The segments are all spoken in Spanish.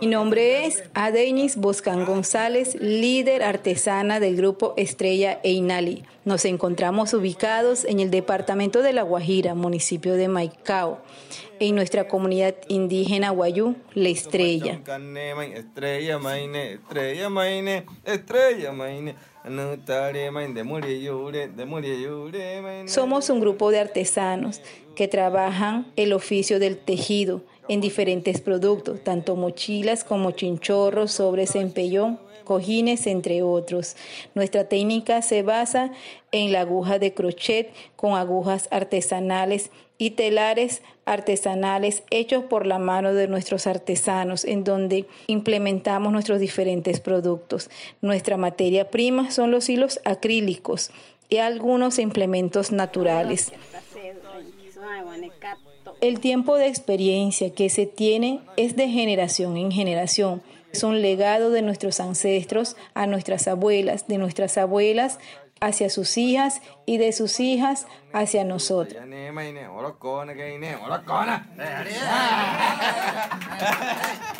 Mi nombre es Adenis Boscan González, líder artesana del grupo Estrella Einali. Nos encontramos ubicados en el departamento de La Guajira, municipio de Maicao, en nuestra comunidad indígena Guayú, La Estrella. Somos un grupo de artesanos que trabajan el oficio del tejido en diferentes productos, tanto mochilas como chinchorros, sobres en pellón, cojines, entre otros. Nuestra técnica se basa en la aguja de crochet con agujas artesanales y telares artesanales hechos por la mano de nuestros artesanos, en donde implementamos nuestros diferentes productos. Nuestra materia prima son los hilos acrílicos y algunos implementos naturales. El tiempo de experiencia que se tiene es de generación en generación. Es un legado de nuestros ancestros a nuestras abuelas, de nuestras abuelas hacia sus hijas y de sus hijas hacia nosotros.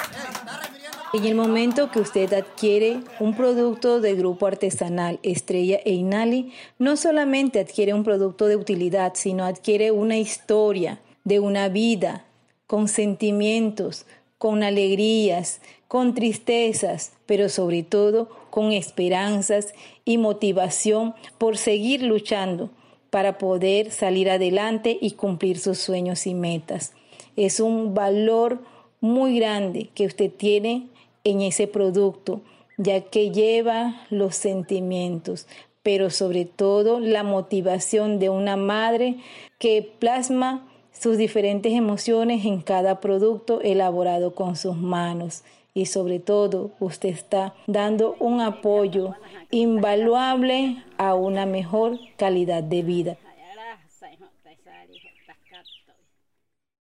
En el momento que usted adquiere un producto de grupo artesanal Estrella e Inali, no solamente adquiere un producto de utilidad, sino adquiere una historia de una vida con sentimientos, con alegrías, con tristezas, pero sobre todo con esperanzas y motivación por seguir luchando para poder salir adelante y cumplir sus sueños y metas. Es un valor muy grande que usted tiene en ese producto, ya que lleva los sentimientos, pero sobre todo la motivación de una madre que plasma sus diferentes emociones en cada producto elaborado con sus manos y sobre todo usted está dando un apoyo invaluable a una mejor calidad de vida.